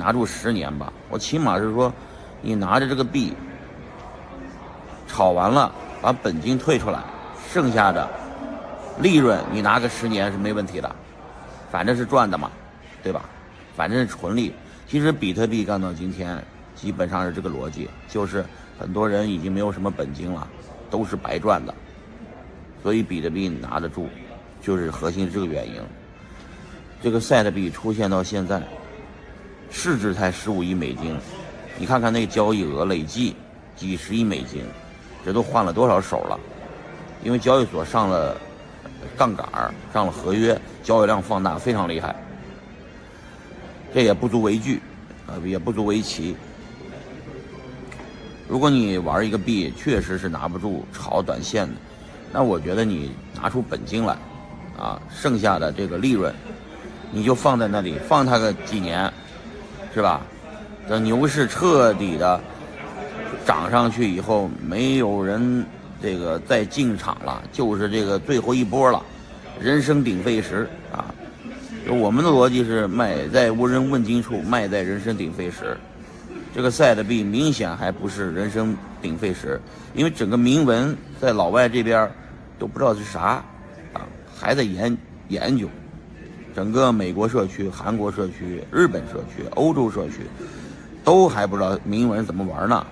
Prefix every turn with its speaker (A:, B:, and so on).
A: 拿住十年吧，我起码是说，你拿着这个币炒完了，把本金退出来，剩下的利润你拿个十年是没问题的，反正是赚的嘛，对吧？反正是纯利。其实比特币干到今天，基本上是这个逻辑，就是很多人已经没有什么本金了，都是白赚的，所以比特币拿得住，就是核心是这个原因。这个赛特币出现到现在。市值才十五亿美金，你看看那交易额累计几十亿美金，这都换了多少手了？因为交易所上了杠杆儿上了合约，交易量放大非常厉害。这也不足为惧，呃，也不足为奇。如果你玩一个币确实是拿不住炒短线的，那我觉得你拿出本金来，啊，剩下的这个利润，你就放在那里，放它个几年。是吧？等牛市彻底的涨上去以后，没有人这个再进场了，就是这个最后一波了，人声鼎沸时啊！我们的逻辑是买在无人问津处，卖在人声鼎沸时。这个赛的币明显还不是人声鼎沸时，因为整个铭文在老外这边都不知道是啥啊，还在研研究。整个美国社区、韩国社区、日本社区、欧洲社区，都还不知道铭文怎么玩呢。